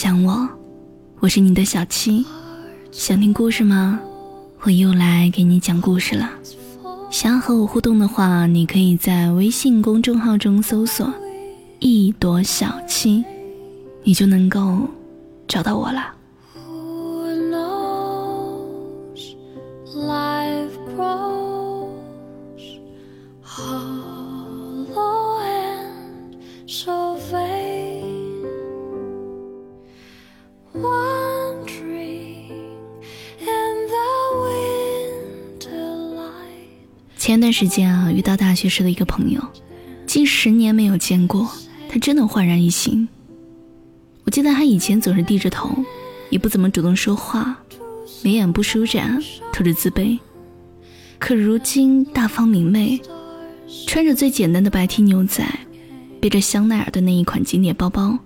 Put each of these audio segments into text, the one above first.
想我，我是你的小七，想听故事吗？我又来给你讲故事了。想要和我互动的话，你可以在微信公众号中搜索“一朵小七”，你就能够找到我了。前段时间啊，遇到大学时的一个朋友，近十年没有见过，他真的焕然一新。我记得他以前总是低着头，也不怎么主动说话，眉眼不舒展，透着自卑。可如今大方明媚，穿着最简单的白 T 牛仔，背着香奈儿的那一款经典包包，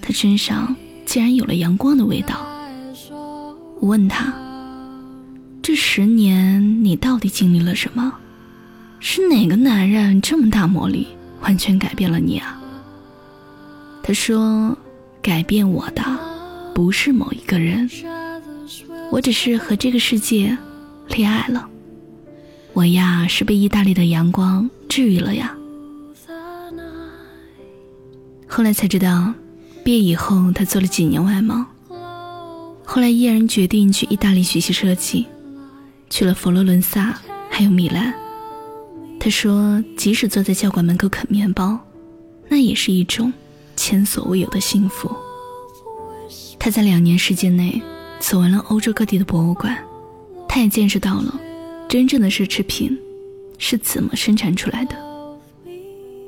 他身上竟然有了阳光的味道。我问他：这十年你到底经历了什么？是哪个男人这么大魔力，完全改变了你啊？他说：“改变我的不是某一个人，我只是和这个世界恋爱了。我呀，是被意大利的阳光治愈了呀。”后来才知道，毕业以后他做了几年外贸，后来毅然决定去意大利学习设计，去了佛罗伦萨，还有米兰。他说：“即使坐在教馆门口啃面包，那也是一种前所未有的幸福。”他在两年时间内走完了欧洲各地的博物馆，他也见识到了真正的奢侈品是怎么生产出来的。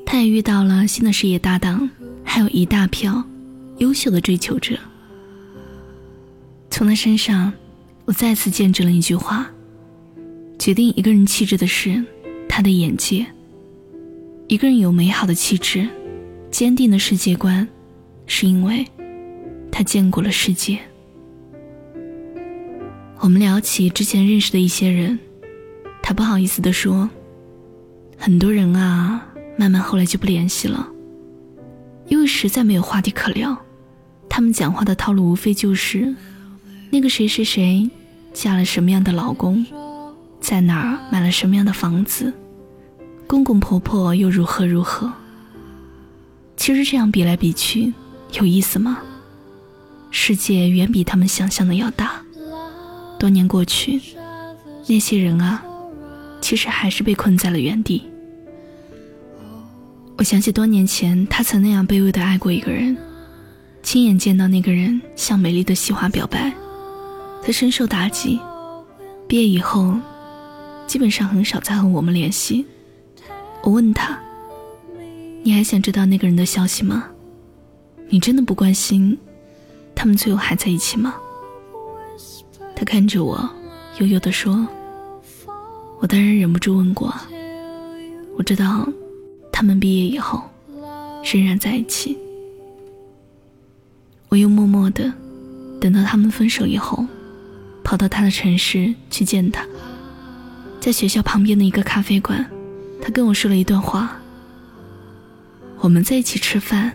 他也遇到了新的事业搭档，还有一大票优秀的追求者。从他身上，我再次见证了一句话：决定一个人气质的是。他的眼界。一个人有美好的气质、坚定的世界观，是因为他见过了世界。我们聊起之前认识的一些人，他不好意思地说：“很多人啊，慢慢后来就不联系了，因为实在没有话题可聊。他们讲话的套路无非就是那个谁谁谁嫁了什么样的老公，在哪儿买了什么样的房子。”公公婆婆又如何如何？其实这样比来比去，有意思吗？世界远比他们想象的要大。多年过去，那些人啊，其实还是被困在了原地。我想起多年前，他曾那样卑微的爱过一个人，亲眼见到那个人向美丽的西花表白，他深受打击。毕业以后，基本上很少再和我们联系。我问他：“你还想知道那个人的消息吗？你真的不关心他们最后还在一起吗？”他看着我，悠悠地说：“我当然忍不住问过。我知道，他们毕业以后仍然在一起。我又默默地等到他们分手以后，跑到他的城市去见他，在学校旁边的一个咖啡馆。”他跟我说了一段话。我们在一起吃饭，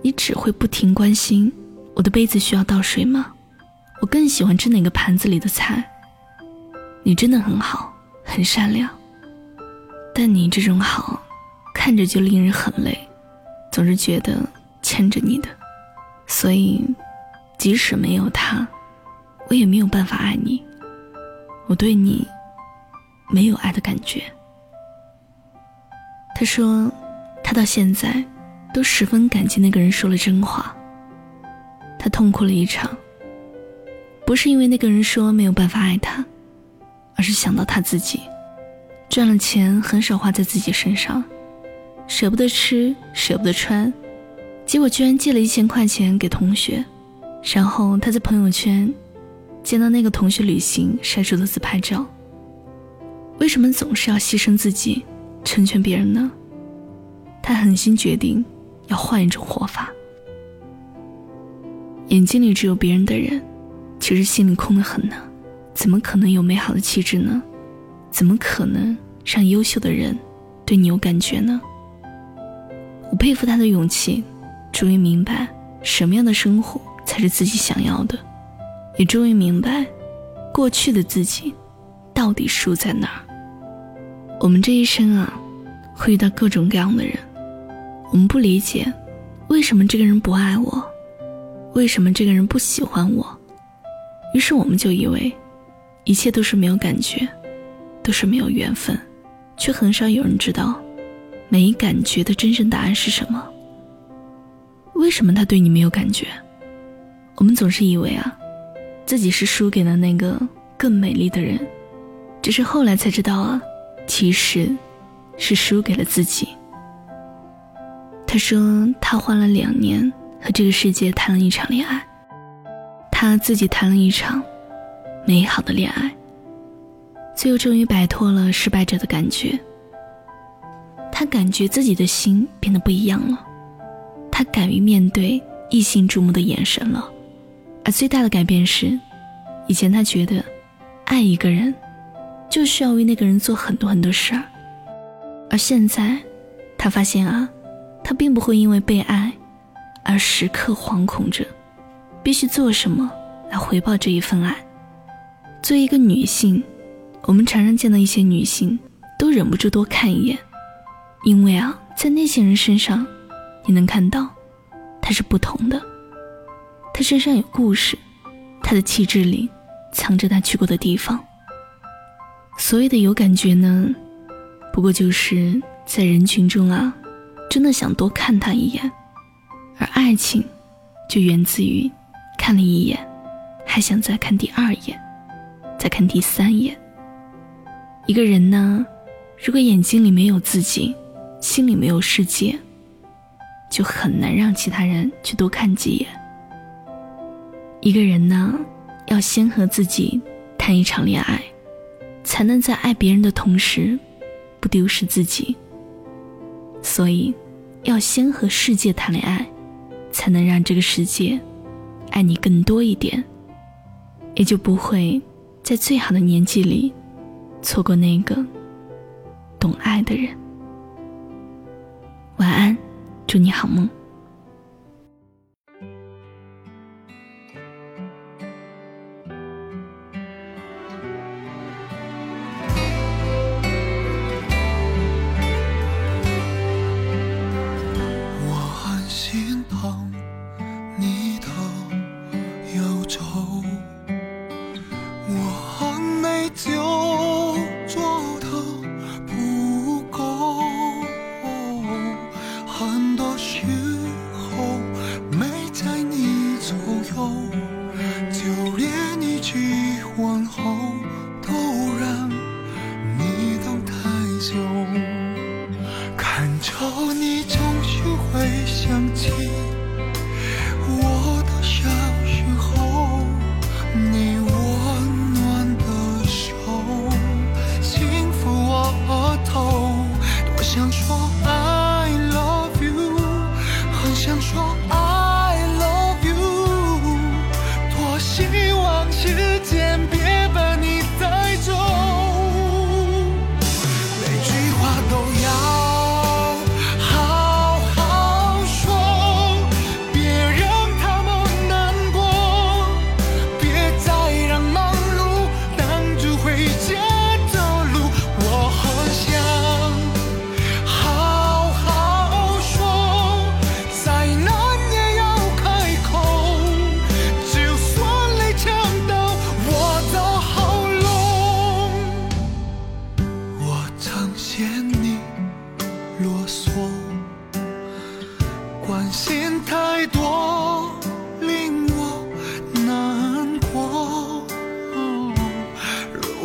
你只会不停关心我的杯子需要倒水吗？我更喜欢吃哪个盘子里的菜。你真的很好，很善良。但你这种好，看着就令人很累，总是觉得牵着你的。所以，即使没有他，我也没有办法爱你。我对你没有爱的感觉。他说，他到现在都十分感激那个人说了真话。他痛哭了一场，不是因为那个人说没有办法爱他，而是想到他自己赚了钱很少花在自己身上，舍不得吃，舍不得穿，结果居然借了一千块钱给同学，然后他在朋友圈见到那个同学旅行晒出的自拍照。为什么总是要牺牲自己？成全别人呢？他狠心决定要换一种活法。眼睛里只有别人的人，其实心里空得很呢。怎么可能有美好的气质呢？怎么可能让优秀的人对你有感觉呢？我佩服他的勇气，终于明白什么样的生活才是自己想要的，也终于明白，过去的自己到底输在哪儿。我们这一生啊，会遇到各种各样的人，我们不理解，为什么这个人不爱我，为什么这个人不喜欢我，于是我们就以为，一切都是没有感觉，都是没有缘分，却很少有人知道，没感觉的真正答案是什么。为什么他对你没有感觉？我们总是以为啊，自己是输给了那个更美丽的人，只是后来才知道啊。其实，是输给了自己。他说他花了两年和这个世界谈了一场恋爱，他自己谈了一场美好的恋爱，最后终于摆脱了失败者的感觉。他感觉自己的心变得不一样了，他敢于面对异性注目的眼神了。而最大的改变是，以前他觉得爱一个人。就需要为那个人做很多很多事儿，而现在，他发现啊，他并不会因为被爱而时刻惶恐着，必须做什么来回报这一份爱。作为一个女性，我们常常见到一些女性都忍不住多看一眼，因为啊，在那些人身上，你能看到，她是不同的，她身上有故事，她的气质里藏着她去过的地方。所谓的有感觉呢，不过就是在人群中啊，真的想多看他一眼；而爱情，就源自于看了一眼，还想再看第二眼，再看第三眼。一个人呢，如果眼睛里没有自己，心里没有世界，就很难让其他人去多看几眼。一个人呢，要先和自己谈一场恋爱。才能在爱别人的同时，不丢失自己。所以，要先和世界谈恋爱，才能让这个世界爱你更多一点，也就不会在最好的年纪里错过那个懂爱的人。晚安，祝你好梦。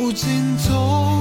如今走。